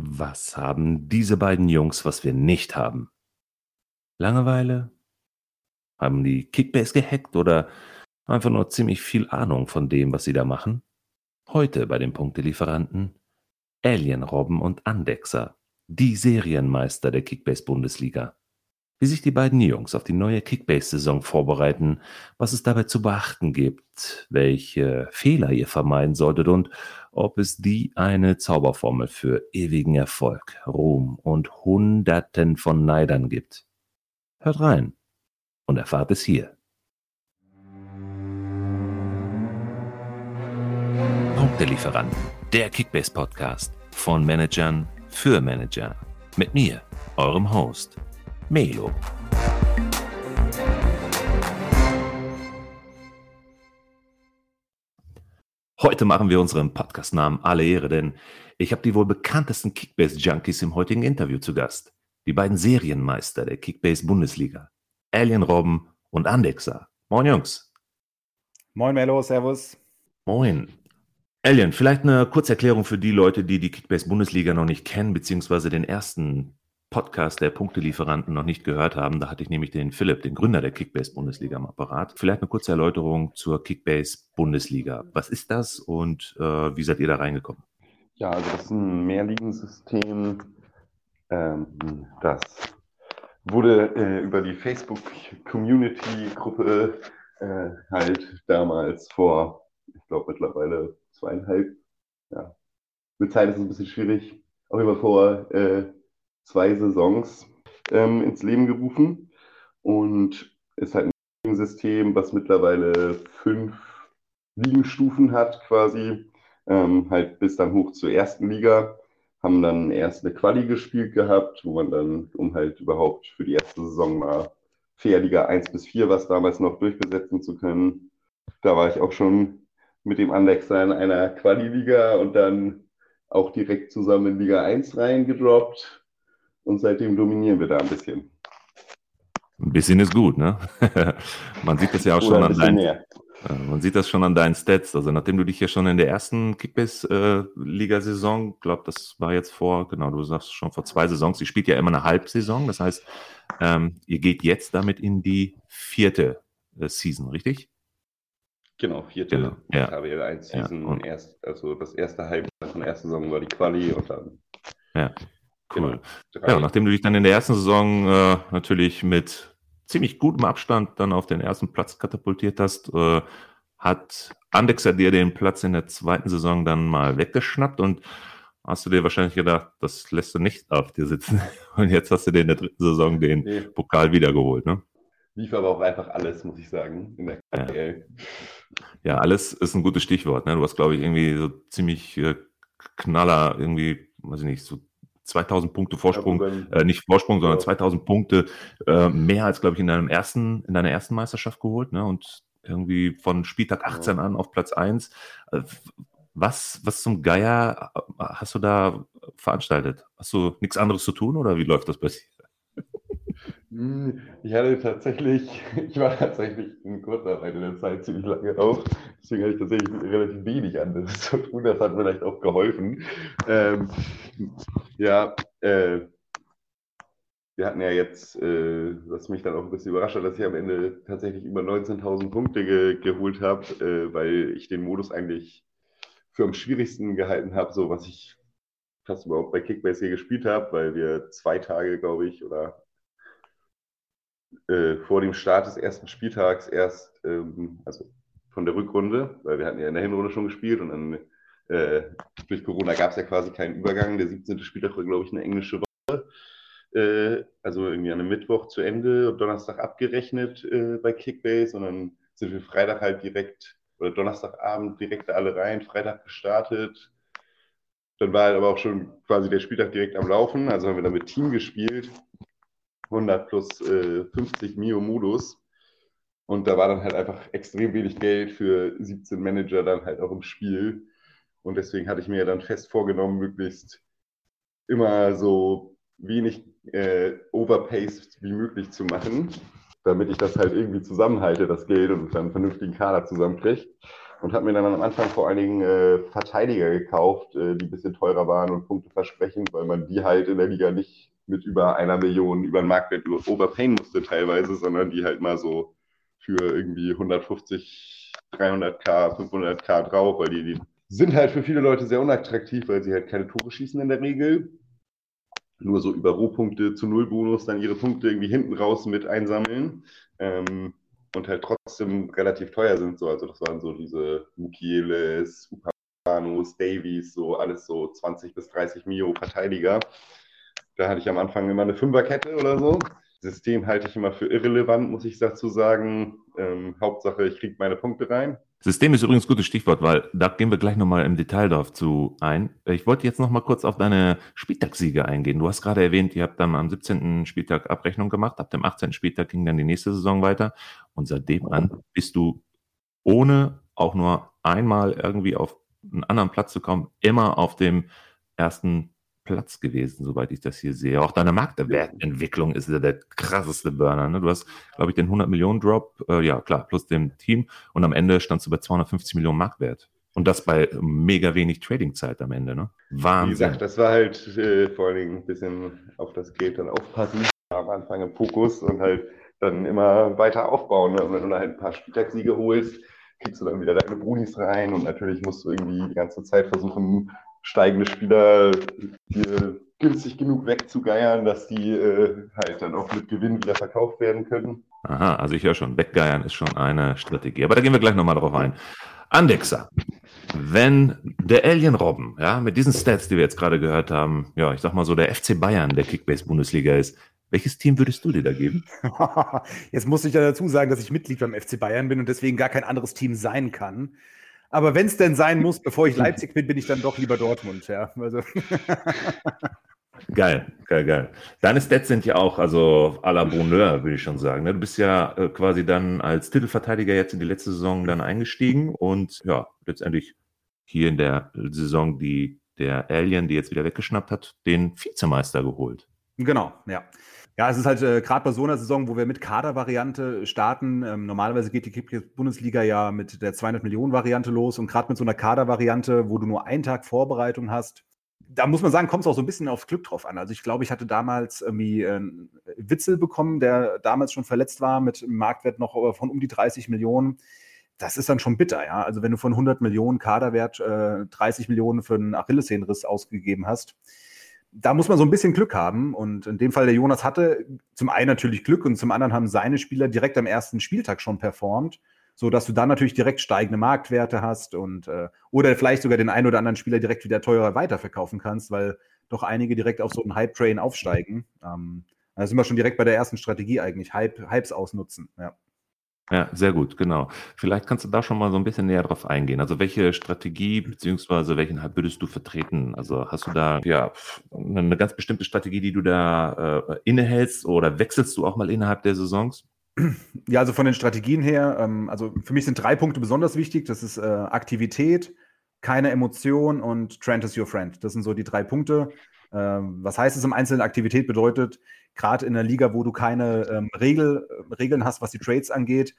Was haben diese beiden Jungs, was wir nicht haben? Langeweile? Haben die Kickbase gehackt oder einfach nur ziemlich viel Ahnung von dem, was sie da machen? Heute bei den Punktelieferanten Alien Robben und Andexer, die Serienmeister der Kickbase-Bundesliga. Wie sich die beiden Jungs auf die neue Kickbase-Saison vorbereiten, was es dabei zu beachten gibt, welche Fehler ihr vermeiden solltet und ob es die eine Zauberformel für ewigen Erfolg, Ruhm und Hunderten von Neidern gibt. Hört rein und erfahrt es hier. Punktelieferanten, der Kickbase Podcast von Managern für Manager. Mit mir, eurem Host, Melo. Heute machen wir unserem Podcastnamen alle Ehre, denn ich habe die wohl bekanntesten Kickbase-Junkies im heutigen Interview zu Gast. Die beiden Serienmeister der Kickbase-Bundesliga. Alien Robben und Andexer. Moin Jungs. Moin Melo, Servus. Moin. Alien, vielleicht eine Kurzerklärung für die Leute, die die Kickbase-Bundesliga noch nicht kennen, beziehungsweise den ersten Podcast der Punktelieferanten noch nicht gehört haben. Da hatte ich nämlich den Philipp, den Gründer der Kickbase-Bundesliga am Apparat. Vielleicht eine kurze Erläuterung zur Kickbase-Bundesliga. Was ist das und äh, wie seid ihr da reingekommen? Ja, also das ist ein Mehrligensystem. Ähm, das wurde äh, über die Facebook-Community-Gruppe äh, halt damals vor, ich glaube mittlerweile zweieinhalb, ja, mit Zeit ist es ein bisschen schwierig, auch immer vor äh, zwei Saisons ähm, ins Leben gerufen und ist halt ein System, was mittlerweile fünf Ligenstufen hat quasi, ähm, halt bis dann hoch zur ersten Liga. Haben dann erst eine Quali gespielt gehabt, wo man dann, um halt überhaupt für die erste Saison mal Fair Liga 1 bis 4, was damals noch durchbesetzen zu können. Da war ich auch schon mit dem Andexer in einer Quali-Liga und dann auch direkt zusammen in Liga 1 reingedroppt und seitdem dominieren wir da ein bisschen. Ein bisschen ist gut, ne? man sieht das ja auch schon an deinen, mehr. man sieht das schon an deinen Stats. Also nachdem du dich ja schon in der ersten Kickbase-Liga-Saison, äh, glaube das war jetzt vor, genau, du sagst schon vor zwei Saisons, ihr spielt ja immer eine Halbsaison. Das heißt, ähm, ihr geht jetzt damit in die vierte äh, Season, richtig? Genau, vierte genau. Ja. KWL 1 Season. Ja. Erst, also das erste Halbjahr von der ersten Saison war die Quali und dann. Ja. Cool. Genau. Ja, nachdem du dich dann in der ersten Saison äh, natürlich mit ziemlich gutem Abstand dann auf den ersten Platz katapultiert hast, äh, hat Andexer dir den Platz in der zweiten Saison dann mal weggeschnappt und hast du dir wahrscheinlich gedacht, das lässt du nicht auf dir sitzen. Und jetzt hast du dir in der dritten Saison den nee. Pokal wiedergeholt, ne? Lief aber auch einfach alles, muss ich sagen, in der KPL. Ja. ja, alles ist ein gutes Stichwort. Ne? Du hast, glaube ich, irgendwie so ziemlich äh, Knaller, irgendwie, weiß ich nicht, so 2000 Punkte Vorsprung, äh, nicht Vorsprung, sondern ja. 2000 Punkte äh, mehr als, glaube ich, in deinem ersten, in deiner ersten Meisterschaft geholt, ne? Und irgendwie von Spieltag 18 ja. an auf Platz 1. Äh, was, was zum Geier äh, hast du da veranstaltet? Hast du nichts anderes zu tun oder wie läuft das bei dir? Hm, ich hatte tatsächlich, ich war tatsächlich in Kurzarbeit in der Zeit ziemlich lange auf. Deswegen hatte ich tatsächlich relativ wenig anderes zu tun. Das hat vielleicht auch geholfen. Ähm, ja, äh, wir hatten ja jetzt, äh, was mich dann auch ein bisschen überrascht hat, dass ich am Ende tatsächlich über 19.000 Punkte ge geholt habe, äh, weil ich den Modus eigentlich für am schwierigsten gehalten habe, so was ich fast überhaupt bei Kickbase hier gespielt habe, weil wir zwei Tage, glaube ich, oder äh, vor dem Start des ersten Spieltags erst, ähm, also von der Rückrunde, weil wir hatten ja in der Hinrunde schon gespielt und dann äh, durch Corona gab es ja quasi keinen Übergang. Der 17. Spieltag war, glaube ich, eine englische Woche. Äh, also irgendwie an einem Mittwoch zu Ende und Donnerstag abgerechnet äh, bei Kickbase und dann sind wir Freitag halt direkt oder Donnerstagabend direkt alle rein, Freitag gestartet. Dann war halt aber auch schon quasi der Spieltag direkt am Laufen. Also haben wir dann mit Team gespielt 100 plus äh, 50 Mio Modus. Und da war dann halt einfach extrem wenig Geld für 17 Manager dann halt auch im Spiel. Und deswegen hatte ich mir dann fest vorgenommen, möglichst immer so wenig äh, overpaced wie möglich zu machen, damit ich das halt irgendwie zusammenhalte, das Geld und dann einen vernünftigen Kader zusammenkriege. und habe mir dann am Anfang vor allen Dingen äh, Verteidiger gekauft, äh, die ein bisschen teurer waren und Punkte versprechend, weil man die halt in der Liga nicht mit über einer Million über den Marktwert overpayen musste teilweise, sondern die halt mal so für irgendwie 150, 300k, 500k drauf, weil die, die sind halt für viele Leute sehr unattraktiv, weil sie halt keine Tore schießen in der Regel. Nur so über Rohpunkte zu Null-Bonus dann ihre Punkte irgendwie hinten raus mit einsammeln. Ähm, und halt trotzdem relativ teuer sind. So. Also das waren so diese Mukieles, Upanos, Davies, so alles so 20 bis 30 Mio Verteidiger. Da hatte ich am Anfang immer eine Fünferkette oder so. System halte ich immer für irrelevant, muss ich dazu sagen. Ähm, Hauptsache, ich kriege meine Punkte rein. System ist übrigens ein gutes Stichwort, weil da gehen wir gleich nochmal im Detail darauf zu ein. Ich wollte jetzt nochmal kurz auf deine Spieltagssiege eingehen. Du hast gerade erwähnt, ihr habt dann am 17. Spieltag Abrechnung gemacht. Ab dem 18. Spieltag ging dann die nächste Saison weiter. Und seitdem an bist du ohne auch nur einmal irgendwie auf einen anderen Platz zu kommen, immer auf dem ersten Platz gewesen, soweit ich das hier sehe. Auch deine Marktwertentwicklung ist ja der krasseste Burner. Ne? Du hast, glaube ich, den 100 Millionen Drop, äh, ja klar, plus dem Team und am Ende standst du bei 250 Millionen Marktwert. Und das bei mega wenig Tradingzeit am Ende, ne? Wahnsinn. Wie gesagt, das war halt äh, vor allen Dingen ein bisschen auf das Geld dann aufpassen. Am Anfang im Fokus und halt dann immer weiter aufbauen. Ne? Und wenn du halt ein paar Spieltagssiege holst, kriegst du dann wieder deine Brunis rein und natürlich musst du irgendwie die ganze Zeit versuchen, steigende Spieler hier günstig genug wegzugeiern, dass die äh, halt dann auch mit Gewinn wieder verkauft werden können. Aha, also ich höre schon, weggeiern ist schon eine Strategie. Aber da gehen wir gleich nochmal drauf ein. Andexer, wenn der Alien Robben, ja, mit diesen Stats, die wir jetzt gerade gehört haben, ja, ich sag mal so, der FC Bayern der Kickbase-Bundesliga ist, welches Team würdest du dir da geben? Jetzt muss ich ja dazu sagen, dass ich Mitglied beim FC Bayern bin und deswegen gar kein anderes Team sein kann. Aber wenn es denn sein muss, bevor ich Leipzig bin, bin ich dann doch lieber Dortmund. Ja, also. Geil, geil, geil. Deine Stats sind ja auch, also à la Bonheur, würde ich schon sagen. Ne? Du bist ja äh, quasi dann als Titelverteidiger jetzt in die letzte Saison dann eingestiegen und ja, letztendlich hier in der Saison, die der Alien, die jetzt wieder weggeschnappt hat, den Vizemeister geholt. Genau, ja. Ja, es ist halt äh, gerade bei so einer Saison, wo wir mit Kadervariante starten. Ähm, normalerweise geht die Bundesliga ja mit der 200 Millionen Variante los und gerade mit so einer Kadervariante, wo du nur einen Tag Vorbereitung hast, da muss man sagen, kommt es auch so ein bisschen aufs Glück drauf an. Also ich glaube, ich hatte damals irgendwie äh, Witzel bekommen, der damals schon verletzt war, mit einem Marktwert noch äh, von um die 30 Millionen. Das ist dann schon bitter, ja. Also wenn du von 100 Millionen Kaderwert äh, 30 Millionen für einen Achillessehnenriss ausgegeben hast, da muss man so ein bisschen Glück haben. Und in dem Fall der Jonas hatte zum einen natürlich Glück und zum anderen haben seine Spieler direkt am ersten Spieltag schon performt, so dass du dann natürlich direkt steigende Marktwerte hast und äh, oder vielleicht sogar den einen oder anderen Spieler direkt wieder teurer weiterverkaufen kannst, weil doch einige direkt auf so einen Hype-Train aufsteigen. Ähm, da sind wir schon direkt bei der ersten Strategie eigentlich, Hype, Hypes ausnutzen. Ja. Ja, sehr gut, genau. Vielleicht kannst du da schon mal so ein bisschen näher drauf eingehen. Also welche Strategie beziehungsweise welchen Hype würdest du vertreten? Also hast du da ja eine ganz bestimmte Strategie, die du da äh, innehältst oder wechselst du auch mal innerhalb der Saisons? Ja, also von den Strategien her, ähm, also für mich sind drei Punkte besonders wichtig. Das ist äh, Aktivität, keine Emotion und Trent is your friend. Das sind so die drei Punkte. Ähm, was heißt es im Einzelnen? Aktivität bedeutet, gerade in einer Liga, wo du keine ähm, Regel, Regeln hast, was die Trades angeht,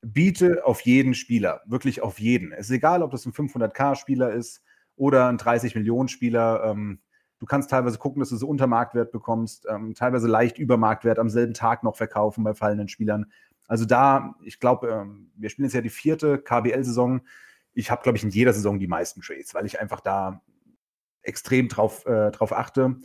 biete auf jeden Spieler, wirklich auf jeden. Es ist egal, ob das ein 500k-Spieler ist oder ein 30-Millionen-Spieler. Ähm, du kannst teilweise gucken, dass du so unter Marktwert bekommst, ähm, teilweise leicht über Marktwert am selben Tag noch verkaufen bei fallenden Spielern. Also da, ich glaube, ähm, wir spielen jetzt ja die vierte KBL-Saison. Ich habe, glaube ich, in jeder Saison die meisten Trades, weil ich einfach da extrem drauf, äh, drauf achte.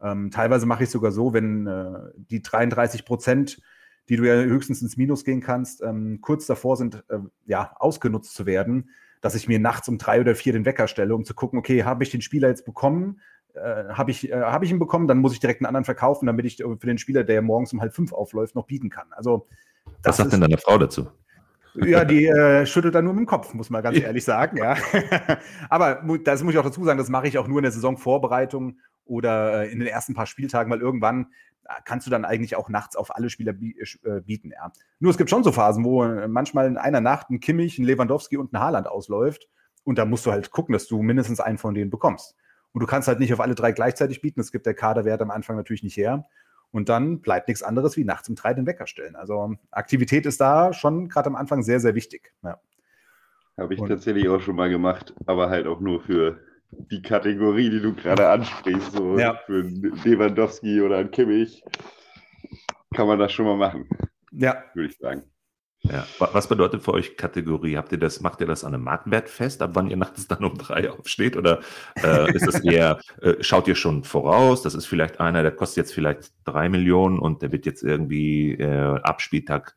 Ähm, teilweise mache ich sogar so, wenn äh, die 33 Prozent, die du ja höchstens ins Minus gehen kannst, ähm, kurz davor sind, äh, ja, ausgenutzt zu werden, dass ich mir nachts um drei oder vier den Wecker stelle, um zu gucken, okay, habe ich den Spieler jetzt bekommen? Äh, habe ich, äh, hab ich ihn bekommen, dann muss ich direkt einen anderen verkaufen, damit ich für den Spieler, der morgens um halb fünf aufläuft, noch bieten kann. Also, Was sagt denn deine Frau dazu? Ja, die äh, schüttelt dann nur mit dem Kopf, muss man ganz ehrlich sagen. Ja. Aber das muss ich auch dazu sagen, das mache ich auch nur in der Saisonvorbereitung oder äh, in den ersten paar Spieltagen, weil irgendwann äh, kannst du dann eigentlich auch nachts auf alle Spieler äh, bieten. Ja. Nur es gibt schon so Phasen, wo manchmal in einer Nacht ein Kimmich, ein Lewandowski und ein Haaland ausläuft. Und da musst du halt gucken, dass du mindestens einen von denen bekommst. Und du kannst halt nicht auf alle drei gleichzeitig bieten. Das gibt der Kaderwert am Anfang natürlich nicht her. Und dann bleibt nichts anderes wie nachts um drei den Wecker stellen. Also Aktivität ist da schon gerade am Anfang sehr, sehr wichtig. Ja. Habe ich Und- tatsächlich auch schon mal gemacht, aber halt auch nur für die Kategorie, die du gerade ansprichst. So Ja. für Lewandowski oder einen Kimmich kann man das schon mal machen, Ja, würde ich sagen. Ja. Wa- Was bedeutet für euch Kategorie? Habt ihr das, macht ihr das an einem Marktwert fest, ab wann ihr nachts dann um drei aufsteht? Oder äh, ist das eher, äh, schaut ihr schon voraus? Das ist vielleicht einer, der kostet jetzt vielleicht drei Millionen und der wird jetzt irgendwie äh, ab Spieltag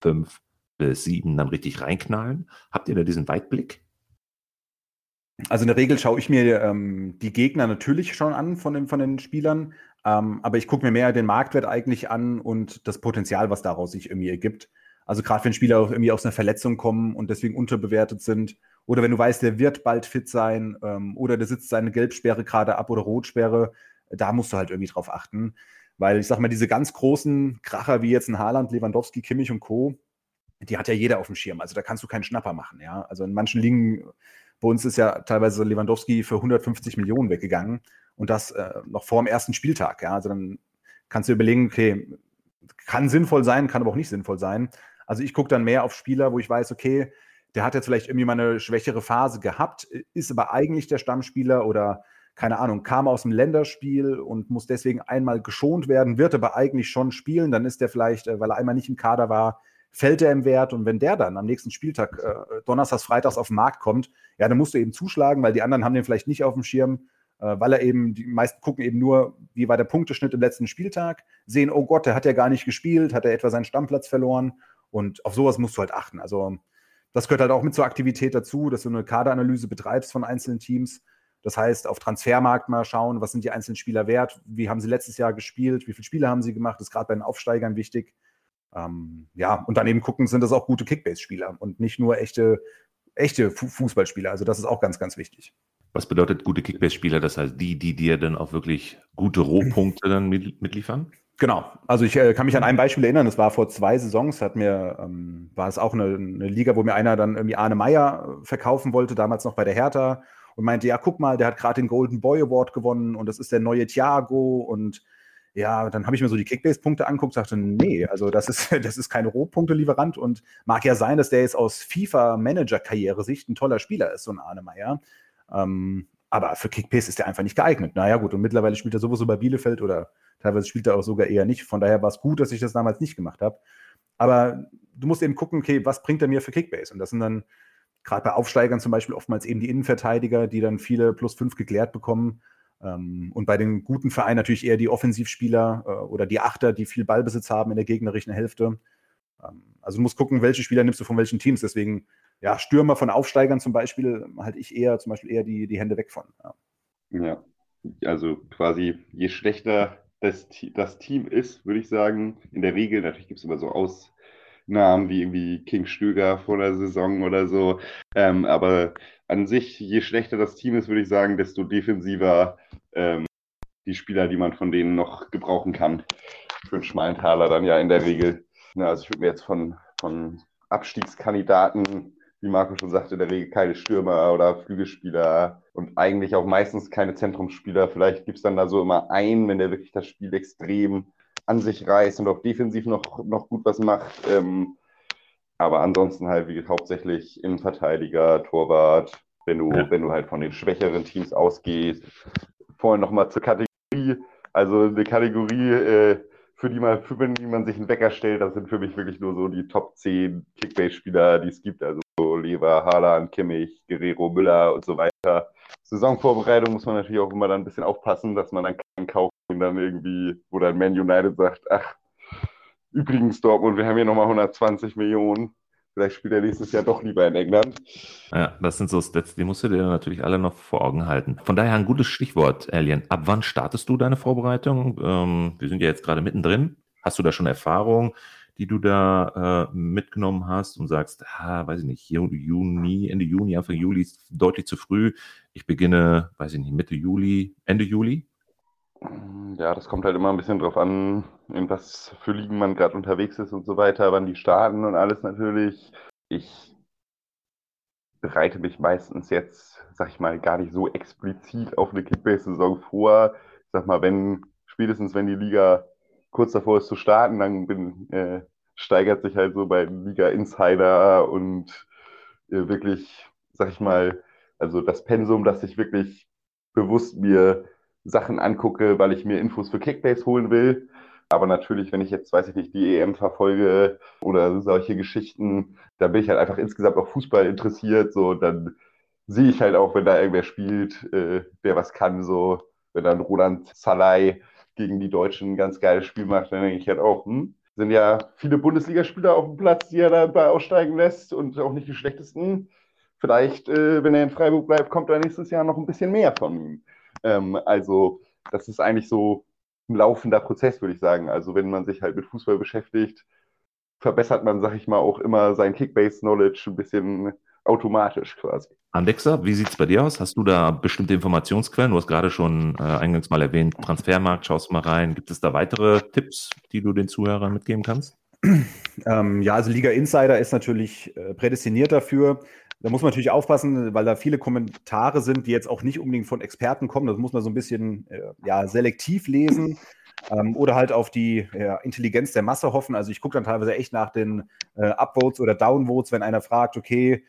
fünf bis sieben dann richtig reinknallen. Habt ihr da diesen Weitblick? Also in der Regel schaue ich mir ähm, die Gegner natürlich schon an von den, von den Spielern, ähm, aber ich gucke mir mehr den Marktwert eigentlich an und das Potenzial, was daraus sich irgendwie ergibt. Also gerade wenn Spieler irgendwie aus einer Verletzung kommen und deswegen unterbewertet sind oder wenn du weißt, der wird bald fit sein ähm, oder der sitzt seine Gelbsperre gerade ab oder Rotsperre, da musst du halt irgendwie drauf achten. Weil ich sag mal, diese ganz großen Kracher wie jetzt ein Haaland, Lewandowski, Kimmich und Co., die hat ja jeder auf dem Schirm. Also da kannst du keinen Schnapper machen. Ja? Also in manchen Ligen bei uns ist ja teilweise Lewandowski für 150 Millionen weggegangen und das äh, noch vor dem ersten Spieltag. Ja? Also dann kannst du überlegen, okay, kann sinnvoll sein, kann aber auch nicht sinnvoll sein. Also ich gucke dann mehr auf Spieler, wo ich weiß, okay, der hat jetzt vielleicht irgendwie mal eine schwächere Phase gehabt, ist aber eigentlich der Stammspieler oder keine Ahnung, kam aus dem Länderspiel und muss deswegen einmal geschont werden, wird aber eigentlich schon spielen. Dann ist der vielleicht, äh, weil er einmal nicht im Kader war, fällt er im Wert. Und wenn der dann am nächsten Spieltag, äh, Donnerstags, Freitags auf den Markt kommt, ja, dann musst du eben zuschlagen, weil die anderen haben den vielleicht nicht auf dem Schirm, äh, weil er eben, die meisten gucken eben nur, wie war der Punkteschnitt im letzten Spieltag, sehen, oh Gott, der hat ja gar nicht gespielt, hat er etwa seinen Stammplatz verloren. Und auf sowas musst du halt achten. Also das gehört halt auch mit zur Aktivität dazu, dass du eine Kaderanalyse betreibst von einzelnen Teams. Das heißt, auf Transfermarkt mal schauen, was sind die einzelnen Spieler wert, wie haben sie letztes Jahr gespielt, wie viele Spiele haben sie gemacht, das ist gerade bei den Aufsteigern wichtig. Ähm, ja, und dann eben gucken, sind das auch gute Kickbase-Spieler und nicht nur echte, echte Fu Fußballspieler. Also das ist auch ganz, ganz wichtig. Was bedeutet gute Kickbase-Spieler? Das heißt, die, die dir dann auch wirklich gute Rohpunkte dann mit, mitliefern? Genau. Also ich äh, kann mich an ein Beispiel erinnern, das war vor zwei Saisons, hat mir, ähm, war es auch eine, eine Liga, wo mir einer dann irgendwie Arne Meyer äh, verkaufen wollte, damals noch bei der Hertha und meinte, ja, guck mal, der hat gerade den Golden Boy Award gewonnen und das ist der neue Thiago und ja, dann habe ich mir so die Kickbase-Punkte anguckt, sagte, nee, also das ist, das ist kein Rohpunkte-Lieferant und mag ja sein, dass der jetzt aus FIFA-Manager-Karriere-Sicht ein toller Spieler ist, so ein Arne Meyer. Ähm, aber für Kickbase ist der einfach nicht geeignet. Naja, gut, und mittlerweile spielt er sowieso bei Bielefeld oder teilweise spielt er auch sogar eher nicht. Von daher war es gut, dass ich das damals nicht gemacht habe. Aber du musst eben gucken, okay, was bringt er mir für Kickbase? Und das sind dann gerade bei Aufsteigern zum Beispiel oftmals eben die Innenverteidiger, die dann viele plus fünf geklärt bekommen. Ähm, und bei den guten Vereinen natürlich eher die Offensivspieler äh, oder die Achter, die viel Ballbesitz haben in der gegnerischen Hälfte. Ähm, also du musst gucken, welche Spieler nimmst du von welchen Teams. Deswegen, ja, Stürmer von Aufsteigern zum Beispiel, halte ich eher zum Beispiel eher die, die Hände weg von. Ja. Ja, also quasi je schlechter das, das Team ist, würde ich sagen, in der Regel, natürlich gibt es immer so Ausnahmen wie irgendwie King Stöger vor der Saison oder so, ähm, aber an sich, je schlechter das Team ist, würde ich sagen, desto defensiver ähm, die Spieler, die man von denen noch gebrauchen kann. Für einen schmalen Taler dann ja in der Regel. Na, also ich würde mir jetzt von, von Abstiegskandidaten wie Marco schon sagte, in der Regel keine Stürmer oder Flügelspieler und eigentlich auch meistens keine Zentrumsspieler. Vielleicht gibt es dann da so immer einen, wenn der wirklich das Spiel extrem an sich reißt und auch defensiv noch, noch gut was macht. Ähm, aber ansonsten halt wie hauptsächlich Innenverteidiger, Torwart, wenn du, Ja. wenn du halt von den schwächeren Teams ausgehst. Vorhin nochmal zur Kategorie. Also eine Kategorie, äh, für die man, für die man sich einen Wecker stellt, das sind für mich wirklich nur so die Top 10 Kickbase-Spieler, die es gibt. Also so Lever, Haaland, Kimmich, Guerrero, Müller und so weiter. Saisonvorbereitung muss man natürlich auch immer dann ein bisschen aufpassen, dass man dann keinen kauft und dann irgendwie, wo dann Man United sagt, ach, übrigens Dortmund, wir haben hier nochmal 120 Millionen. Vielleicht spielt er nächstes Jahr doch lieber in England. Ja, das sind so Stats, die musst du dir natürlich alle noch vor Augen halten. Von daher ein gutes Stichwort, Alien. Ab wann startest du deine Vorbereitung? Ähm, wir sind ja jetzt gerade mittendrin. Hast du da schon Erfahrung, die du da äh, mitgenommen hast und sagst, ah, weiß ich nicht, Ju- Juni, Ende Juni, Anfang Juli ist deutlich zu früh. Ich beginne, weiß ich nicht, Mitte Juli, Ende Juli? Ja, das kommt halt immer ein bisschen drauf an, in was für Ligen man gerade unterwegs ist und so weiter, wann die starten und alles natürlich. Ich bereite mich meistens jetzt, sag ich mal, gar nicht so explizit auf eine Kickbase-Saison vor. Ich sag mal, wenn, spätestens wenn die Liga kurz davor ist zu starten, dann bin, äh, steigert sich halt so bei Liga Insider und äh, wirklich, sag ich mal, also das Pensum, dass ich wirklich bewusst mir Sachen angucke, weil ich mir Infos für Kickbase holen will. Aber natürlich, wenn ich jetzt, weiß ich nicht, die EM verfolge oder solche Geschichten, da bin ich halt einfach insgesamt auch Fußball interessiert. So, dann sehe ich halt auch, wenn da irgendwer spielt, äh, der was kann, so, wenn dann Roland Salai gegen die Deutschen ein ganz geiles Spiel macht, dann denke ich halt auch, hm, sind ja viele Bundesligaspieler auf dem Platz, die er dabei aussteigen lässt und auch nicht die schlechtesten. Vielleicht, äh, wenn er in Freiburg bleibt, kommt da nächstes Jahr noch ein bisschen mehr von ihm. Ähm, also, das ist eigentlich so ein laufender Prozess, würde ich sagen. Also, wenn man sich halt mit Fußball beschäftigt, verbessert man, sag ich mal, auch immer sein Kickbase-Knowledge ein bisschen automatisch quasi. Andexer, wie sieht es bei dir aus? Hast du da bestimmte Informationsquellen? Du hast gerade schon äh, eingangs mal erwähnt, Transfermarkt, schaust mal rein. Gibt es da weitere Tipps, die du den Zuhörern mitgeben kannst? Ähm, ja, also Liga Insider ist natürlich äh, prädestiniert dafür. Da muss man natürlich aufpassen, weil da viele Kommentare sind, die jetzt auch nicht unbedingt von Experten kommen. Das muss man so ein bisschen äh, ja, selektiv lesen ähm, oder halt auf die ja, Intelligenz der Masse hoffen. Also ich gucke dann teilweise echt nach den äh, Upvotes oder Downvotes, wenn einer fragt, okay,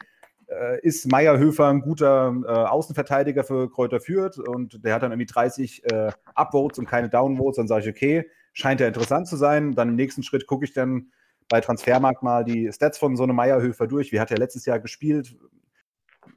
äh, ist Meierhöfer ein guter äh, Außenverteidiger für Kräuter Fürth und der hat dann irgendwie 30 äh, Upvotes und keine Downvotes, dann sage ich, okay, scheint ja interessant zu sein. Dann im nächsten Schritt gucke ich dann bei Transfermarkt mal die Stats von so einem Meierhöfer durch. Wie hat er letztes Jahr gespielt?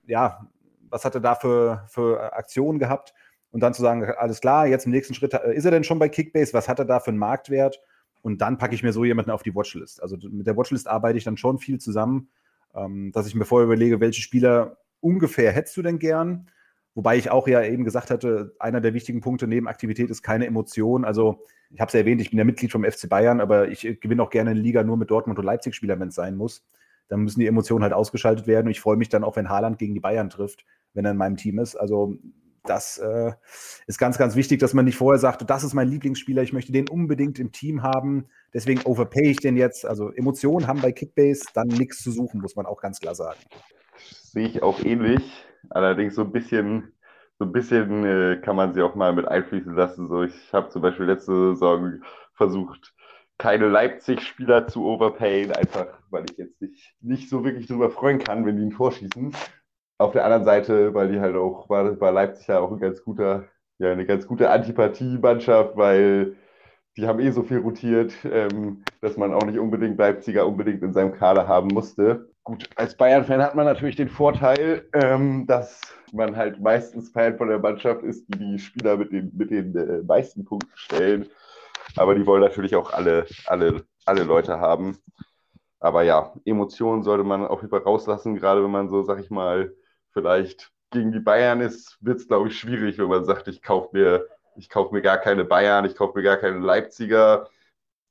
Ja, was hat er da für, für Aktionen gehabt? Und dann zu sagen, alles klar, jetzt im nächsten Schritt, äh, ist er denn schon bei Kickbase? Was hat er da für einen Marktwert? Und dann packe ich mir so jemanden auf die Watchlist. Also mit der Watchlist arbeite ich dann schon viel zusammen ähm, dass ich mir vorher überlege, welche Spieler ungefähr hättest du denn gern? Wobei ich auch ja eben gesagt hatte, einer der wichtigen Punkte neben Aktivität ist keine Emotion. Also ich habe es ja erwähnt, ich bin ja Mitglied vom FC Bayern, aber ich gewinne auch gerne eine Liga nur mit Dortmund und Leipzig-Spielern, wenn es sein muss. Dann müssen die Emotionen halt ausgeschaltet werden. Und ich freue mich dann auch, wenn Haaland gegen die Bayern trifft, wenn er in meinem Team ist. Also das äh, ist ganz, ganz wichtig, dass man nicht vorher sagt, das ist mein Lieblingsspieler, ich möchte den unbedingt im Team haben, deswegen overpay ich den jetzt. Also Emotionen haben bei Kickbase dann nichts zu suchen, muss man auch ganz klar sagen. Sehe ich auch ähnlich, allerdings so ein bisschen, so ein bisschen äh, kann man sie auch mal mit einfließen lassen. So, ich habe zum Beispiel letzte Saison versucht, keine Leipzig-Spieler zu overpayen, einfach weil ich jetzt nicht, nicht so wirklich darüber freuen kann, wenn die ein Tor schießen. Auf der anderen Seite, weil die halt auch, war, war Leipzig ja auch ein ganz guter, ja, eine ganz gute Antipathie-Mannschaft, weil die haben eh so viel rotiert, ähm, dass man auch nicht unbedingt Leipziger unbedingt in seinem Kader haben musste. Gut, als Bayern-Fan hat man natürlich den Vorteil, ähm, dass man halt meistens Fan von der Mannschaft ist, die die Spieler mit den, mit den äh, meisten Punkten stellen. Aber die wollen natürlich auch alle, alle, alle Leute haben. Aber ja, Emotionen sollte man auf jeden Fall rauslassen, gerade wenn man so, sag ich mal, vielleicht gegen die Bayern ist, wird es, glaube ich, schwierig, wenn man sagt, ich kaufe mir, ich kaufe mir gar keine Bayern, ich kaufe mir gar keine Leipziger.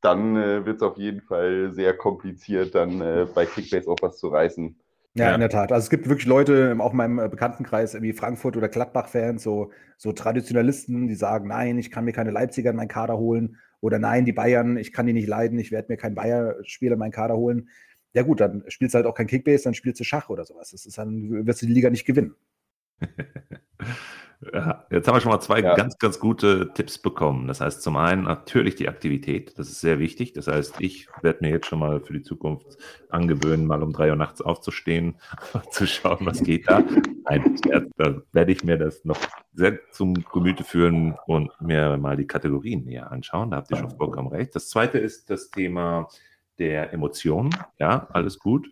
Dann äh, wird es auf jeden Fall sehr kompliziert, dann äh, bei Kickbase auch was zu reißen. Ja, ja, in der Tat. Also es gibt wirklich Leute, auch in meinem äh, Bekanntenkreis, wie Frankfurt- oder Gladbach-Fans, so, so Traditionalisten, die sagen, nein, ich kann mir keine Leipziger in meinen Kader holen. Oder nein, die Bayern, ich kann die nicht leiden, ich werde mir keinen Bayer-Spieler in meinen Kader holen ja gut, dann spielst du halt auch kein Kickbase, dann spielst du Schach oder sowas. Das ist dann, wirst du die Liga nicht gewinnen. ja, jetzt haben wir schon mal zwei ja. ganz, ganz gute Tipps bekommen. Das heißt, zum einen natürlich die Aktivität, das ist sehr wichtig. Das heißt, ich werde mir jetzt schon mal für die Zukunft angewöhnen, mal um drei Uhr nachts aufzustehen, zu schauen, was geht da. Nein, da werde ich mir das noch sehr zum Gemüte führen und mir mal die Kategorien näher anschauen. Da habt ihr schon vollkommen recht. Das zweite ist das Thema der Emotionen. Ja, alles gut.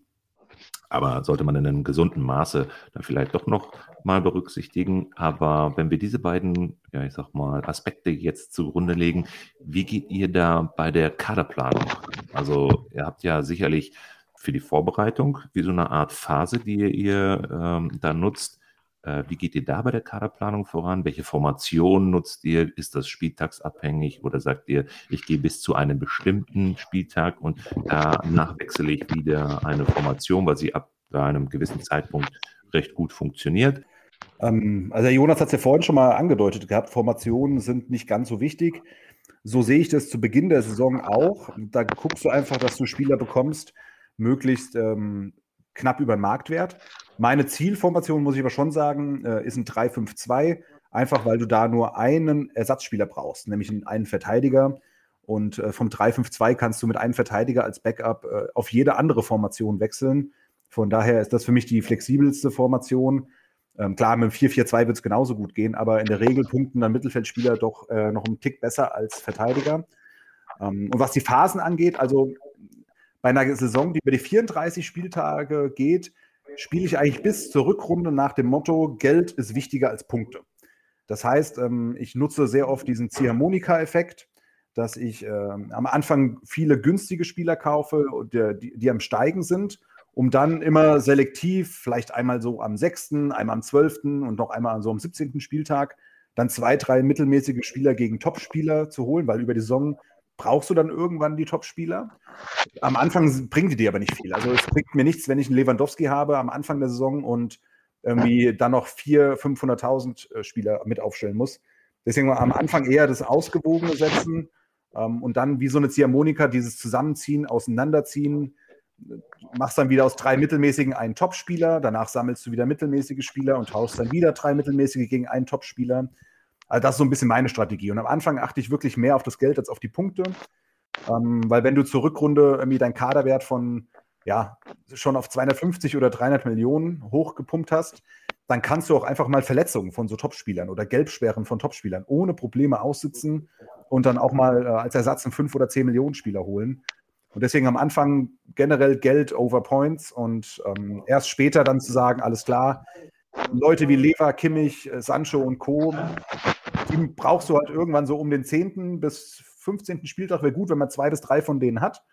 Aber sollte man in einem gesunden Maße dann vielleicht doch noch mal berücksichtigen. Aber wenn wir diese beiden, ja, ich sag mal, Aspekte jetzt zugrunde legen, wie geht ihr da bei der Kaderplanung? Also, ihr habt ja sicherlich für die Vorbereitung wie so eine Art Phase, die ihr ähm, da nutzt. Äh, wie geht ihr da bei der Kaderplanung voran? Welche Formation nutzt ihr? Ist das spieltagsabhängig oder sagt ihr, ich gehe bis zu einem bestimmten Spieltag und danach wechsle ich wieder eine Formation, weil sie ab einem gewissen Zeitpunkt recht gut funktioniert? Ähm, also Jonas hat es ja vorhin schon mal angedeutet gehabt, Formationen sind nicht ganz so wichtig. So sehe ich das zu Beginn der Saison auch. Da guckst du einfach, dass du Spieler bekommst, möglichst ähm, knapp über Marktwert. Meine Zielformation, muss ich aber schon sagen, äh, ist ein 3-5-2, einfach weil du da nur einen Ersatzspieler brauchst, nämlich einen Verteidiger. Und äh, vom 3-5-2 kannst du mit einem Verteidiger als Backup äh, auf jede andere Formation wechseln. Von daher ist das für mich die flexibelste Formation. Ähm, klar, mit dem 4-4-2 wird es genauso gut gehen, aber in der Regel punkten dann Mittelfeldspieler doch äh, noch einen Tick besser als Verteidiger. Ähm, und was die Phasen angeht, also bei einer Saison, die über die 34 Spieltage geht, spiele ich eigentlich bis zur Rückrunde nach dem Motto, Geld ist wichtiger als Punkte. Das heißt, ähm, ich nutze sehr oft diesen Ziehharmonika-Effekt, dass ich ähm, am Anfang viele günstige Spieler kaufe, die, die am Steigen sind, um dann immer selektiv, vielleicht einmal so am 6., einmal am 12. und noch einmal so am 17. Spieltag, dann zwei, drei mittelmäßige Spieler gegen Topspieler zu holen, weil über die Saison brauchst du dann irgendwann die Topspieler. Am Anfang bringen die dir aber nicht viel. Also es bringt mir nichts, wenn ich einen Lewandowski habe am Anfang der Saison und irgendwie dann noch 400.000, 500.000 äh, Spieler mit aufstellen muss. Deswegen am Anfang eher das Ausgewogene setzen ähm, und dann wie so eine Ziehharmonika dieses Zusammenziehen, Auseinanderziehen. Machst dann wieder aus drei mittelmäßigen einen Topspieler, danach sammelst du wieder mittelmäßige Spieler und tauschst dann wieder drei mittelmäßige gegen einen Topspieler. Also das ist so ein bisschen meine Strategie. Und am Anfang achte ich wirklich mehr auf das Geld als auf die Punkte. Ähm, weil wenn du zur Rückrunde irgendwie deinen Kaderwert von ja, schon auf 250 oder 300 Millionen hochgepumpt hast, dann kannst du auch einfach mal Verletzungen von so Topspielern oder Gelbsperren von Topspielern ohne Probleme aussitzen und dann auch mal äh, als Ersatz einen 5 oder 10 Millionen Spieler holen. Und deswegen am Anfang generell Geld over Points und ähm, erst später dann zu sagen, alles klar, Leute wie Lever, Kimmich, äh, Sancho und Co., die brauchst du halt irgendwann so um den 10. bis 15. Spieltag. Wäre gut, wenn man zwei bis drei von denen hat.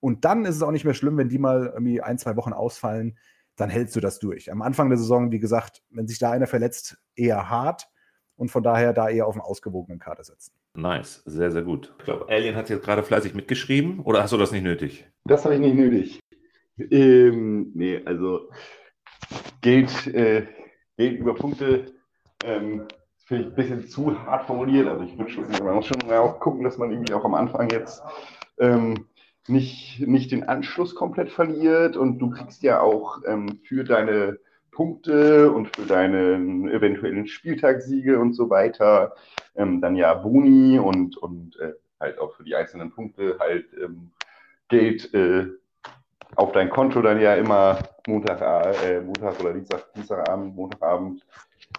Und dann ist es auch nicht mehr schlimm, wenn die mal irgendwie ein, zwei Wochen ausfallen, dann hältst du das durch. Am Anfang der Saison, wie gesagt, wenn sich da einer verletzt, eher hart und von daher da eher auf einen ausgewogenen Kader setzen. Nice, sehr, sehr gut. Ich glaube, Alien hat jetzt gerade fleißig mitgeschrieben oder hast du das nicht nötig? Das habe ich nicht nötig. Ähm, nee, also Geld, äh, Geld über Punkte ähm, finde ich ein bisschen zu hart formuliert. Also ich würde schon, man muss schon auch gucken, dass man irgendwie auch am Anfang jetzt ähm, nicht, nicht den Anschluss komplett verliert und du kriegst ja auch ähm, für deine Punkte und für deine eventuellen Spieltagssiege und so weiter ähm, dann ja Boni und, und äh, halt auch für die einzelnen Punkte halt ähm, Geld äh, auf dein Konto dann ja immer Montag, äh, Montag oder Dienstag, Dienstagabend, Montagabend.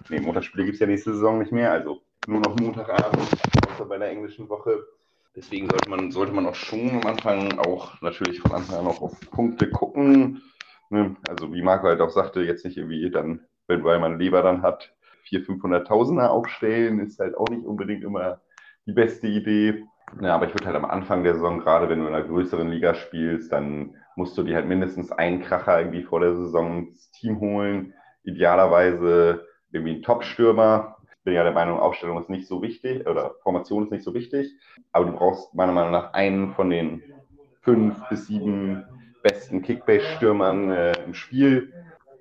Nee, Montagsspiele gibt es ja nächste Saison nicht mehr, also nur noch Montagabend, außer bei der englischen Woche. Deswegen sollte man, sollte man auch schon am Anfang auch natürlich von Anfang an auch auf Punkte gucken. Ne? Also wie Marco halt auch sagte, jetzt nicht irgendwie dann, wenn weil man Leber dann hat, 400.000, 500.000er aufstellen, ist halt auch nicht unbedingt immer die beste Idee. Ja, aber ich würde halt am Anfang der Saison, gerade wenn du in einer größeren Liga spielst, dann musst du dir halt mindestens einen Kracher irgendwie vor der Saison ins Team holen. Idealerweise irgendwie einen Top-Stürmer, bin ja der Meinung, Aufstellung ist nicht so wichtig oder Formation ist nicht so wichtig. Aber du brauchst meiner Meinung nach einen von den fünf bis sieben besten Kickbase-Stürmern äh, im Spiel.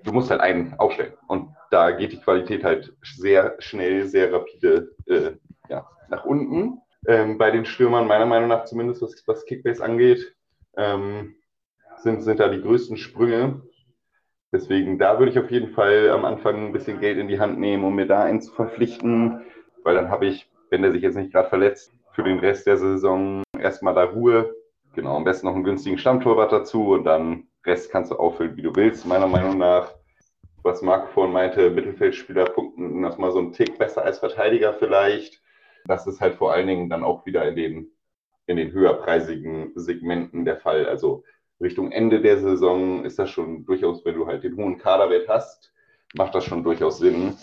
Du musst halt einen aufstellen. Und da geht die Qualität halt sehr schnell, sehr rapide äh, ja, nach unten. Ähm, bei den Stürmern, meiner Meinung nach zumindest, was, was Kickbase angeht, ähm, sind, sind da die größten Sprünge. Deswegen, da würde ich auf jeden Fall am Anfang ein bisschen Geld in die Hand nehmen, um mir da einen zu verpflichten, weil dann habe ich, wenn der sich jetzt nicht gerade verletzt, für den Rest der Saison erstmal da Ruhe. Genau, am besten noch einen günstigen Stammtorwart dazu und dann Rest kannst du auffüllen, wie du willst. Meiner Meinung nach, was Marc vorhin meinte, Mittelfeldspieler punkten nochmal so einen Tick besser als Verteidiger vielleicht. Das ist halt vor allen Dingen dann auch wieder in den, in den höherpreisigen Segmenten der Fall. Also Richtung Ende der Saison ist das schon durchaus, wenn du halt den hohen Kaderwert hast, macht das schon durchaus Sinn.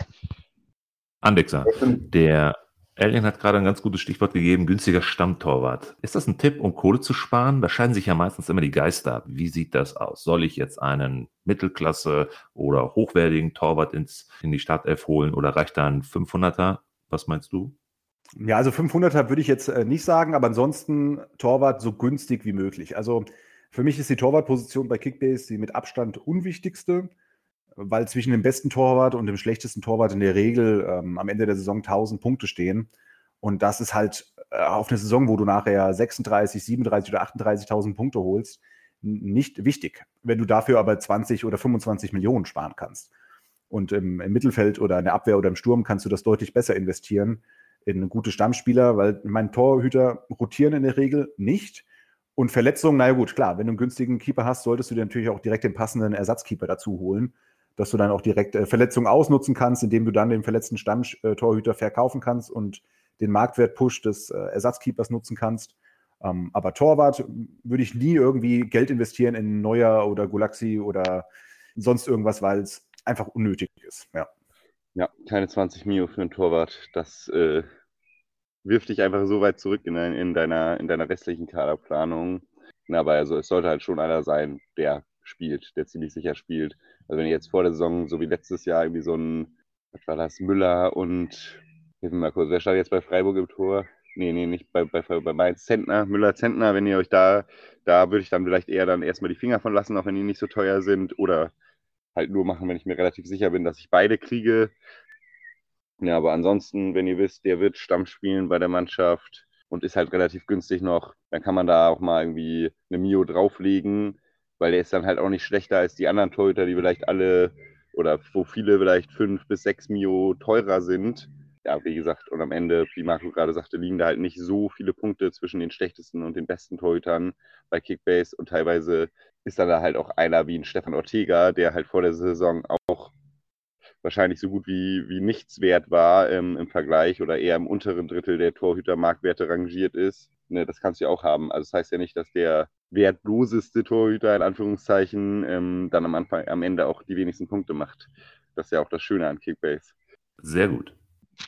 Andexer, der Alien hat gerade ein ganz gutes Stichwort gegeben, günstiger Stammtorwart. Ist das ein Tipp, um Kohle zu sparen? Da scheinen sich ja meistens immer die Geister ab. Wie sieht das aus? Soll ich jetzt einen Mittelklasse oder hochwertigen Torwart ins, in die Startelf holen oder reicht da ein 500er? Was meinst du? Ja, also 500er würde ich jetzt äh, nicht sagen, aber ansonsten Torwart so günstig wie möglich. Also für mich ist die Torwartposition bei Kickbase die mit Abstand unwichtigste, weil zwischen dem besten Torwart und dem schlechtesten Torwart in der Regel ähm, am Ende der Saison 1000 Punkte stehen. Und das ist halt äh, auf eine Saison, wo du nachher 36, 37 oder 38.000 Punkte holst, nicht wichtig. Wenn du dafür aber 20 oder 25 Millionen sparen kannst. Und im, im, Mittelfeld oder in der Abwehr oder im Sturm kannst du das deutlich besser investieren in gute Stammspieler, weil mein Torhüter rotieren in der Regel nicht. Und Verletzungen, naja gut, klar, wenn du einen günstigen Keeper hast, solltest du dir natürlich auch direkt den passenden Ersatzkeeper dazu holen, dass du dann auch direkt äh, Verletzungen ausnutzen kannst, indem du dann den verletzten Stammtorhüter verkaufen kannst und den Marktwert-Push des äh, Ersatzkeepers nutzen kannst. Ähm, aber Torwart würde ich nie irgendwie Geld investieren in Neuer oder Gulaxi oder sonst irgendwas, weil es einfach unnötig ist. Ja. Ja, keine 20 Mio für einen Torwart. Das äh, wirft dich einfach so weit zurück in, in, deiner, in deiner restlichen Kaderplanung. aber also es sollte halt schon einer sein, der spielt, der ziemlich sicher spielt. Also wenn ihr jetzt vor der Saison, so wie letztes Jahr, irgendwie so ein, was war das, Müller und, hilf mir mal kurz, wer stand jetzt bei Freiburg im Tor? Nee, nee, nicht bei, bei, bei Mainz, Zentner, Müller, Zentner, wenn ihr euch da, da würde ich dann vielleicht eher dann erstmal die Finger von lassen, auch wenn die nicht so teuer sind. Oder halt nur machen, wenn ich mir relativ sicher bin, dass ich beide kriege. Ja, aber ansonsten, wenn ihr wisst, der wird Stamm spielen bei der Mannschaft und ist halt relativ günstig noch, dann kann man da auch mal irgendwie eine Mio drauflegen, weil der ist dann halt auch nicht schlechter als die anderen Torhüter, die vielleicht alle oder wo viele vielleicht fünf bis sechs Mio teurer sind. Ja, wie gesagt, und am Ende, wie Marco gerade sagte, liegen da halt nicht so viele Punkte zwischen den schlechtesten und den besten Torhütern bei Kickbase und teilweise ist dann da halt auch einer wie ein Stefan Ortega, der halt vor der Saison auch wahrscheinlich so gut wie, wie nichts wert war ähm, im Vergleich oder eher im unteren Drittel der Torhüter-Marktwerte rangiert ist. Ne, das kannst du ja auch haben. Also das heißt ja nicht, dass der wertloseste Torhüter in Anführungszeichen ähm, dann am Anfang, am Ende auch die wenigsten Punkte macht. Das ist ja auch das Schöne an Kickbase. Sehr gut.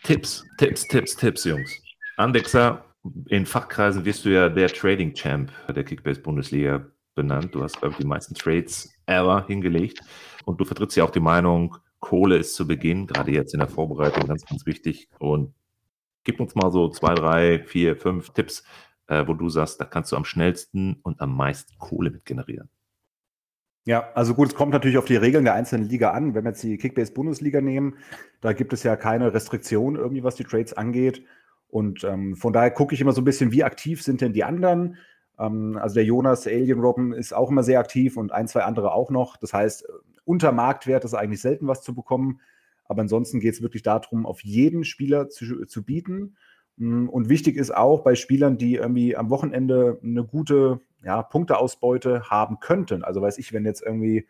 Tipps, Tipps, Tipps, Tipps, Jungs. Andexer, in Fachkreisen wirst du ja der Trading Champ der Kickbase Bundesliga benannt. Du hast, glaube ich, die meisten Trades ever hingelegt. Und du vertrittst ja auch die Meinung, Kohle ist zu Beginn, gerade jetzt in der Vorbereitung, ganz, ganz wichtig. Und gib uns mal so zwei, drei, vier, fünf Tipps, äh, wo du sagst, da kannst du am schnellsten und am meisten Kohle mit generieren. Ja, also gut, es kommt natürlich auf die Regeln der einzelnen Liga an. Wenn wir jetzt die Kickbase-Bundesliga nehmen, da gibt es ja keine Restriktion irgendwie, was die Trades angeht. Und ähm, von daher gucke ich immer so ein bisschen, wie aktiv sind denn die anderen. Ähm, also der Jonas Alien Robben ist auch immer sehr aktiv und ein, zwei andere auch noch. Das heißt, unter Marktwert ist eigentlich selten was zu bekommen. Aber ansonsten geht es wirklich darum, auf jeden Spieler zu, zu bieten. Mm, und wichtig ist auch bei Spielern, die irgendwie am Wochenende eine gute ja, Punkteausbeute haben könnten. Also weiß ich, wenn jetzt irgendwie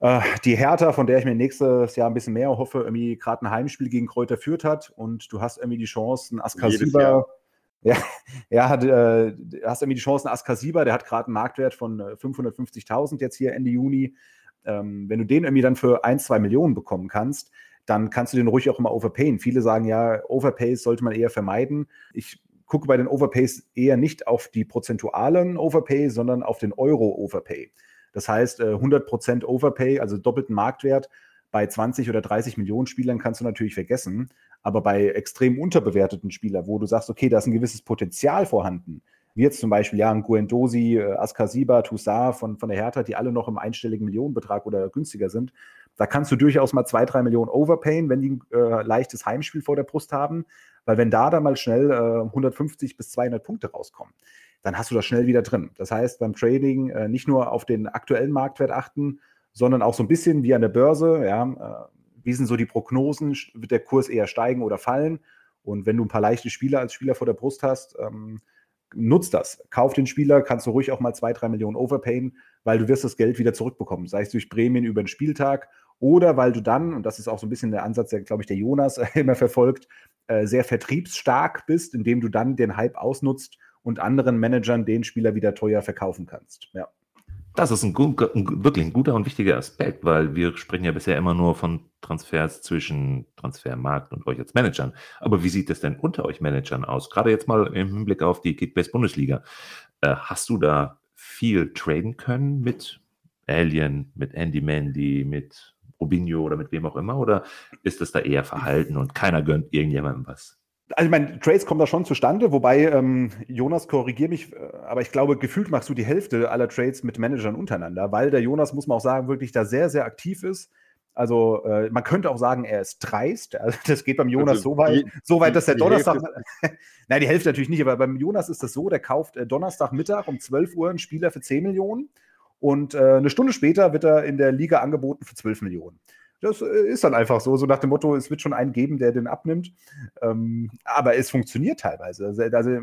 äh, die Hertha, von der ich mir nächstes Jahr ein bisschen mehr hoffe, irgendwie gerade ein Heimspiel gegen Kräuter führt hat und du hast irgendwie die Chance, ein Askasiba ja, ja äh, hast irgendwie die Chance, Askasiba, der hat gerade einen Marktwert von 550.000 äh, jetzt hier Ende Juni. Ähm, wenn du den irgendwie dann für 1, 2 Millionen bekommen kannst, dann kannst du den ruhig auch immer overpayen. Viele sagen ja, Overpays sollte man eher vermeiden. Ich gucke bei den Overpays eher nicht auf die prozentualen Overpay, sondern auf den Euro-Overpay. Das heißt, 100% äh, Overpay, also doppelten Marktwert, bei 20 oder 30 Millionen Spielern kannst du natürlich vergessen. Aber bei extrem unterbewerteten Spielern, wo du sagst, okay, da ist ein gewisses Potenzial vorhanden, wie jetzt zum Beispiel ja ein Guendosi, äh, Askasiba, Toussaint von, von der Hertha, die alle noch im einstelligen Millionenbetrag oder günstiger sind, da kannst du durchaus mal zwei, drei Millionen overpayen, wenn die ein äh, leichtes Heimspiel vor der Brust haben. Weil wenn da dann mal schnell äh, 150 bis 200 Punkte rauskommen, dann hast du das schnell wieder drin. Das heißt, beim Trading äh, nicht nur auf den aktuellen Marktwert achten, sondern auch so ein bisschen wie an der Börse, ja, äh, wie sind so die Prognosen? Wird der Kurs eher steigen oder fallen? Und wenn du ein paar leichte Spieler als Spieler vor der Brust hast, ähm, nutzt das. Kauf den Spieler, kannst du ruhig auch mal zwei, drei Millionen overpayen, weil du wirst das Geld wieder zurückbekommen. Sei es durch Prämien über den Spieltag oder weil du dann, und das ist auch so ein bisschen der Ansatz, der, glaube ich, der Jonas immer verfolgt, äh, sehr vertriebsstark bist, indem du dann den Hype ausnutzt und anderen Managern den Spieler wieder teuer verkaufen kannst. Ja. Das ist ein, ein, wirklich ein guter und wichtiger Aspekt, weil wir sprechen ja bisher immer nur von Transfers zwischen Transfermarkt und euch als Managern. Aber wie sieht es denn unter euch Managern aus? Gerade jetzt mal im Hinblick auf die Kickbase Bundesliga. Äh, hast du da viel traden können mit Alien, mit Andy Mandy, mit Robinho oder mit wem auch immer? Oder ist es da eher verhalten und keiner gönnt irgendjemandem was? Also ich meine, Trades kommen da schon zustande, wobei, ähm, Jonas, korrigier mich, äh, aber ich glaube, gefühlt machst du die Hälfte aller Trades mit Managern untereinander, weil der Jonas, muss man auch sagen, wirklich da sehr, sehr aktiv ist. Also äh, man könnte auch sagen, er ist dreist. Also, das geht beim Jonas also so weit, die, so weit, dass der Donnerstag. Nein, die Hälfte natürlich nicht, aber beim Jonas ist das so, der kauft äh, Donnerstagmittag um 12 Uhr einen Spieler für 10 Millionen und äh, eine Stunde später wird er in der Liga angeboten für 12 Millionen. Das äh, ist dann einfach so, so nach dem Motto, es wird schon einen geben, der den abnimmt. Ähm, aber es funktioniert teilweise. Also, also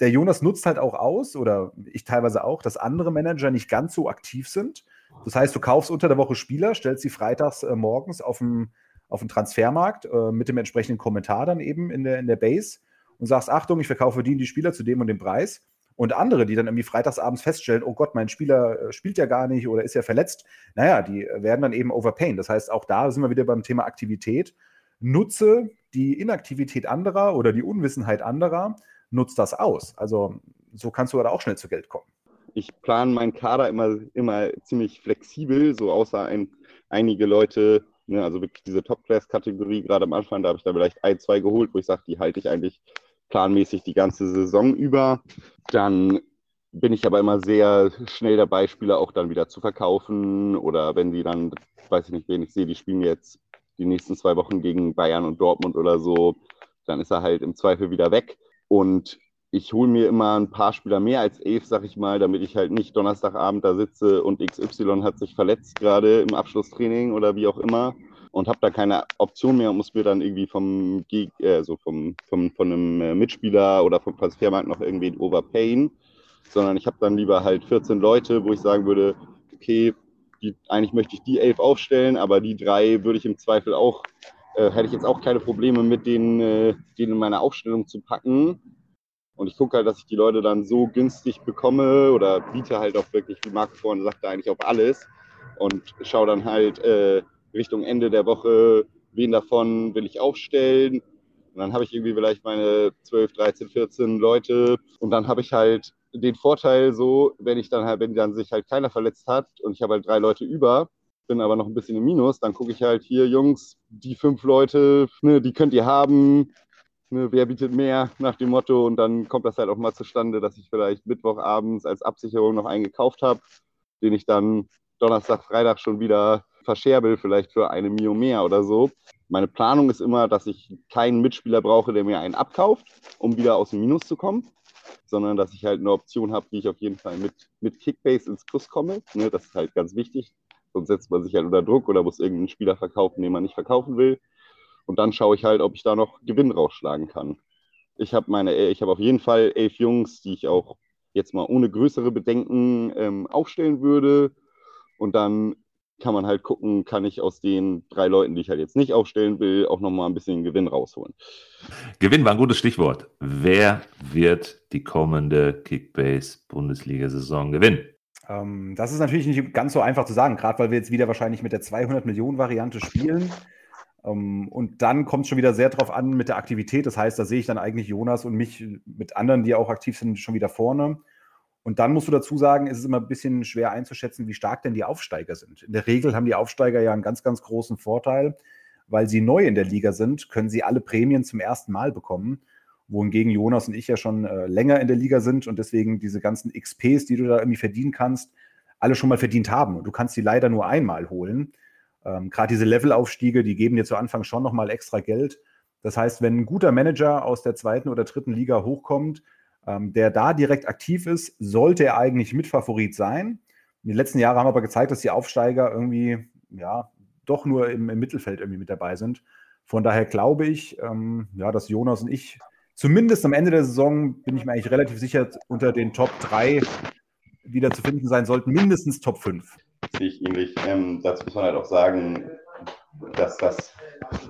der Jonas nutzt halt auch aus, oder ich teilweise auch, dass andere Manager nicht ganz so aktiv sind. Das heißt, du kaufst unter der Woche Spieler, stellst sie freitags äh, morgens auf dem, auf dem Transfermarkt äh, mit dem entsprechenden Kommentar dann eben in der, in der Base und sagst, Achtung, ich verkaufe die, die Spieler zu dem und dem Preis. Und andere, die dann irgendwie freitagsabends feststellen, oh Gott, mein Spieler äh, spielt ja gar nicht oder ist ja verletzt, naja, die werden dann eben overpayen. Das heißt, auch da sind wir wieder beim Thema Aktivität. Nutze die Inaktivität anderer oder die Unwissenheit anderer, nutzt das aus. Also so kannst du da auch schnell zu Geld kommen. Ich plane meinen Kader immer, immer ziemlich flexibel, so außer ein, einige Leute, ne, also wirklich diese Top-Class-Kategorie, gerade am Anfang, da habe ich da vielleicht ein, zwei geholt, wo ich sage, die halte ich eigentlich planmäßig die ganze Saison über. Dann bin ich aber immer sehr schnell dabei, Spieler auch dann wieder zu verkaufen oder wenn die dann, weiß ich nicht, wen ich sehe, die spielen jetzt die nächsten zwei Wochen gegen Bayern und Dortmund oder so, dann ist er halt im Zweifel wieder weg. Und ich hole mir immer ein paar Spieler mehr als elf, sag ich mal, damit ich halt nicht Donnerstagabend da sitze und XY hat sich verletzt gerade im Abschlusstraining oder wie auch immer und habe da keine Option mehr und muss mir dann irgendwie vom, äh, so vom, vom, von einem äh, Mitspieler oder vom Transfermarkt noch irgendwie overpayen, sondern ich habe dann lieber halt 14 Leute, wo ich sagen würde, okay, die, eigentlich möchte ich die elf aufstellen, aber die drei würde ich im Zweifel auch, äh, hätte ich jetzt auch keine Probleme mit denen, äh, denen in meine Aufstellung zu packen. Und ich gucke halt, dass ich die Leute dann so günstig bekomme oder biete halt auch wirklich, wie Marco vorhin sagte, eigentlich auf alles und schaue dann halt, äh, Richtung Ende der Woche, wen davon will ich aufstellen. Und dann habe ich irgendwie vielleicht meine 12, 13, 14 Leute. Und dann habe ich halt den Vorteil so, wenn ich dann halt, wenn dann sich halt keiner verletzt hat und ich habe halt drei Leute über, bin aber noch ein bisschen im Minus, dann gucke ich halt hier, Jungs, die fünf Leute, ne, die könnt ihr haben. Ne, wer bietet mehr nach dem Motto? Und dann kommt das halt auch mal zustande, dass ich vielleicht Mittwochabends als Absicherung noch einen gekauft habe, den ich dann Donnerstag, Freitag schon wieder verscherbel, vielleicht für eine Mio mehr oder so. Meine Planung ist immer, dass ich keinen Mitspieler brauche, der mir einen abkauft, um wieder aus dem Minus zu kommen, sondern dass ich halt eine Option habe, wie ich auf jeden Fall mit, mit Kickbase ins Plus komme. Ne, das ist halt ganz wichtig. Sonst setzt man sich halt unter Druck oder muss irgendeinen Spieler verkaufen, den man nicht verkaufen will. Und dann schaue ich halt, ob ich da noch Gewinn rausschlagen kann. Ich habe meine, ich habe auf jeden Fall elf Jungs, die ich auch jetzt mal ohne größere Bedenken ähm, aufstellen würde. Und dann kann man halt gucken, kann ich aus den drei Leuten, die ich halt jetzt nicht aufstellen will, auch nochmal ein bisschen Gewinn rausholen. Gewinn war ein gutes Stichwort. Wer wird die kommende Kickbase-Bundesliga-Saison gewinnen? Ähm, das ist natürlich nicht ganz so einfach zu sagen, gerade weil wir jetzt wieder wahrscheinlich mit der 200 Millionen Variante spielen. Ähm, und dann kommt es schon wieder sehr drauf an mit der Aktivität. Das heißt, da sehe ich dann eigentlich Jonas und mich mit anderen, die auch aktiv sind, schon wieder vorne. Und dann musst du dazu sagen, ist es immer ein bisschen schwer einzuschätzen, wie stark denn die Aufsteiger sind. In der Regel haben die Aufsteiger ja einen ganz, ganz großen Vorteil, weil sie neu in der Liga sind, können sie alle Prämien zum ersten Mal bekommen. Wohingegen Jonas und ich ja schon äh, länger in der Liga sind und deswegen diese ganzen XPs, die du da irgendwie verdienen kannst, alle schon mal verdient haben. Und du kannst sie leider nur einmal holen. Ähm, Gerade diese Levelaufstiege, die geben dir zu Anfang schon nochmal extra Geld. Das heißt, wenn ein guter Manager aus der zweiten oder dritten Liga hochkommt, ähm, der da direkt aktiv ist, sollte er eigentlich Mitfavorit sein. Die letzten Jahre haben aber gezeigt, dass die Aufsteiger irgendwie, ja, doch nur im, im Mittelfeld irgendwie mit dabei sind. Von daher glaube ich, ähm, ja, dass Jonas und ich zumindest am Ende der Saison, bin ich mir eigentlich relativ sicher, unter den Top 3 wieder zu finden sein sollten, mindestens Top 5. Sehe ich ähnlich. Ähm, dazu muss man halt auch sagen, dass das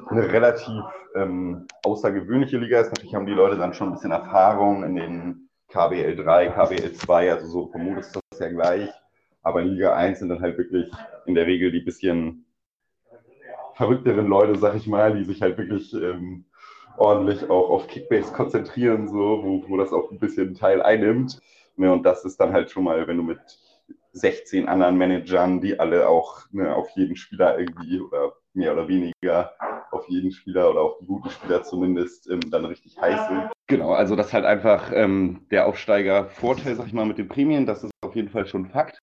eine relativ ähm, außergewöhnliche Liga ist. Natürlich haben die Leute dann schon ein bisschen Erfahrung in den KBL 3, KBL 2, also so Modus ist das ja gleich. Aber in Liga 1 sind dann halt wirklich in der Regel die bisschen verrückteren Leute, sag ich mal, die sich halt wirklich ähm, ordentlich auch auf Kickbase konzentrieren, so, wo, wo das auch ein bisschen Teil einnimmt. Ne, und das ist dann halt schon mal, wenn du mit 16 anderen Managern, die alle auch ne, auf jeden Spieler irgendwie oder mehr oder weniger auf jeden Spieler oder auf die guten Spieler zumindest ähm, dann richtig heiß sind. Genau, also das ist halt einfach ähm, der Aufsteiger-Vorteil, sag ich mal, mit den Prämien. Das ist auf jeden Fall schon Fakt.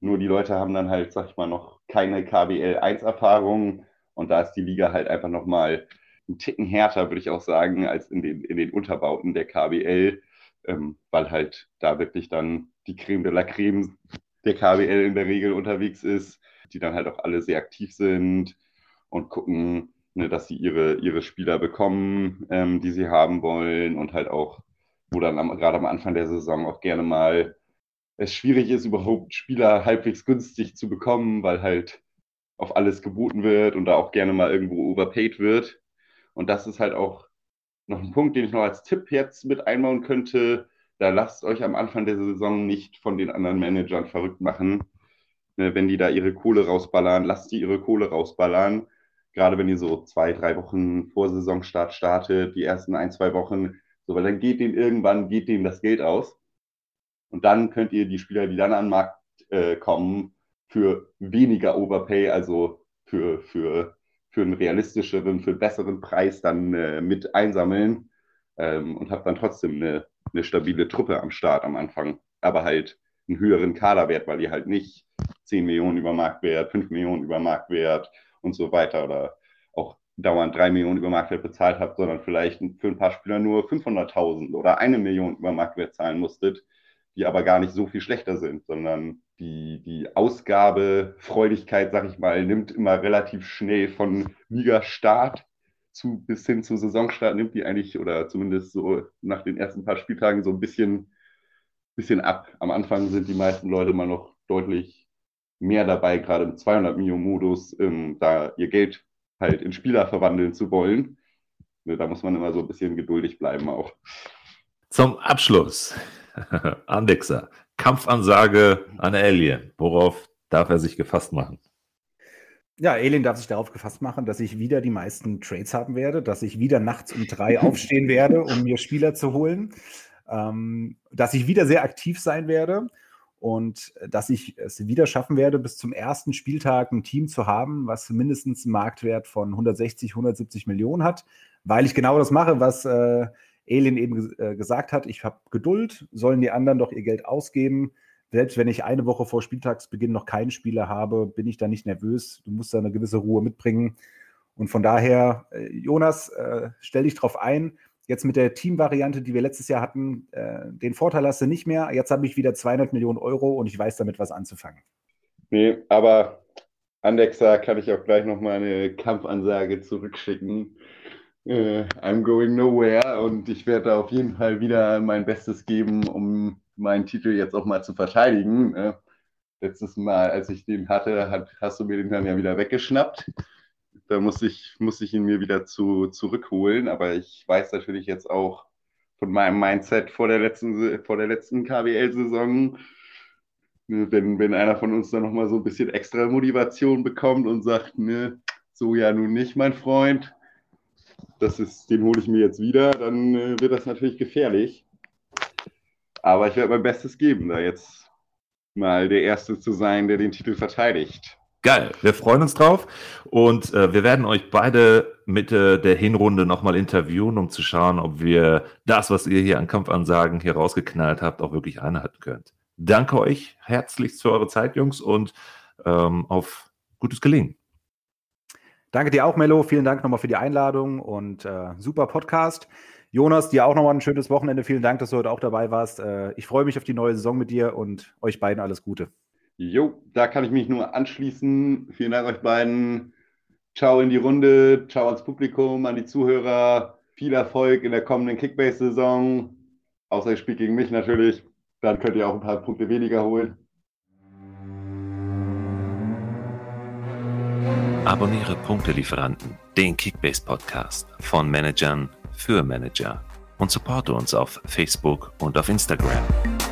Nur die Leute haben dann halt, sag ich mal, noch keine KBL 1-Erfahrung und da ist die Liga halt einfach nochmal ein Ticken härter, würde ich auch sagen, als in den, in den Unterbauten der KBL, ähm, weil halt da wirklich dann die Creme de la Creme der KBL in der Regel unterwegs ist, die dann halt auch alle sehr aktiv sind und gucken, ne, dass sie ihre, ihre Spieler bekommen, ähm, die sie haben wollen und halt auch wo dann am, gerade am Anfang der Saison auch gerne mal es schwierig ist, überhaupt Spieler halbwegs günstig zu bekommen, weil halt auf alles geboten wird und da auch gerne mal irgendwo overpaid wird. Und das ist halt auch noch ein Punkt, den ich noch als Tipp jetzt mit einbauen könnte. Da lasst euch am Anfang der Saison nicht von den anderen Managern verrückt machen. Ne, wenn die da ihre Kohle rausballern, lasst die ihre Kohle rausballern. Gerade wenn ihr so zwei, drei Wochen vor Saisonstart startet, die ersten ein, zwei Wochen, so, weil dann geht denen irgendwann, geht denen das Geld aus. Und dann könnt ihr die Spieler, die dann an den Markt äh, kommen, für weniger Overpay, also für, für, für einen realistischeren, für einen besseren Preis dann äh, mit einsammeln ähm, und habt dann trotzdem eine, eine stabile Truppe am Start am Anfang. Aber halt einen höheren Kaderwert, weil ihr halt nicht 10 Millionen über Marktwert, 5 Millionen über Marktwert und so weiter oder auch dauernd 3 Millionen über Marktwert bezahlt habt, sondern vielleicht für ein paar Spieler nur 500.000 oder eine Million über Marktwert zahlen musstet, die aber gar nicht so viel schlechter sind, sondern die, die Ausgabefreudigkeit, sag ich mal, nimmt immer relativ schnell von Liga-Start zu, bis hin zu Saisonstart, nimmt die eigentlich, oder zumindest so nach den ersten paar Spieltagen so ein bisschen, bisschen ab. Am Anfang sind die meisten Leute mal noch deutlich mehr dabei, gerade im 200 Millionen Modus, ähm, da ihr Geld halt in Spieler verwandeln zu wollen. Ne, da muss man immer so ein bisschen geduldig bleiben auch. Zum Abschluss Andexer, Kampfansage an Alien. Worauf darf er sich gefasst machen? Ja, Alien darf sich darauf gefasst machen, dass ich wieder die meisten Trades haben werde, dass ich wieder nachts um drei aufstehen werde, um mir Spieler zu holen, ähm, dass ich wieder sehr aktiv sein werde und dass ich es wieder schaffen werde, bis zum ersten Spieltag ein Team zu haben, was mindestens einen Marktwert von 160, 170 Millionen hat, weil ich genau das mache, was äh, Elin eben äh, gesagt hat, ich habe Geduld, sollen die anderen doch ihr Geld ausgeben. Selbst wenn ich eine Woche vor Spieltagsbeginn noch keinen Spieler habe, bin ich da nicht nervös. Du musst da eine gewisse Ruhe mitbringen. Und von daher, äh, Jonas, äh, stell dich drauf ein. Jetzt mit der Teamvariante, die wir letztes Jahr hatten, äh, den Vorteil hast du nicht mehr. Jetzt habe ich wieder 200 Millionen Euro und ich weiß damit was anzufangen. Nee, aber Andexer kann ich auch gleich nochmal eine Kampfansage zurückschicken I'm going nowhere und ich werde da auf jeden Fall wieder mein Bestes geben, um meinen Titel jetzt auch mal zu verteidigen. Äh, letztes Mal, als ich den hatte, hat, hast du mir den dann ja wieder weggeschnappt. Da muss ich, muss ich ihn mir wieder zu, zurückholen, aber ich weiß natürlich jetzt auch von meinem Mindset vor der letzten, vor der letzten KWL-Saison, ne, wenn, wenn einer von uns dann nochmal so ein bisschen extra Motivation bekommt und sagt, ne, so ja nun nicht, mein Freund, das ist, den hole ich mir jetzt wieder, dann äh, wird das natürlich gefährlich. Aber ich werde mein Bestes geben, da jetzt mal der Erste zu sein, der den Titel verteidigt. Geil, wir freuen uns drauf und äh, wir werden euch beide Mitte der Hinrunde nochmal interviewen, um zu schauen, ob wir das, was ihr hier an Kampfansagen hier rausgeknallt habt, auch wirklich einhalten könnt. Danke euch herzlichst für eure Zeit, Jungs, und ähm, auf gutes Gelingen. Danke dir auch, Mello. Vielen Dank nochmal für die Einladung und äh, super Podcast. Jonas, dir auch nochmal ein schönes Wochenende. Vielen Dank, dass du heute auch dabei warst. Äh, ich freue mich auf die neue Saison mit dir und euch beiden alles Gute. Jo, da kann ich mich nur anschließen. Vielen Dank euch beiden. Ciao in die Runde, ciao ans Publikum, an die Zuhörer. Viel Erfolg in der kommenden Kickbase-Saison. Außer ihr spielt gegen mich natürlich. Dann könnt ihr auch ein paar Punkte weniger holen. Abonniere Punktelieferanten, den Kickbase Podcast von Managern für Manager und supporte uns auf Facebook und auf Instagram.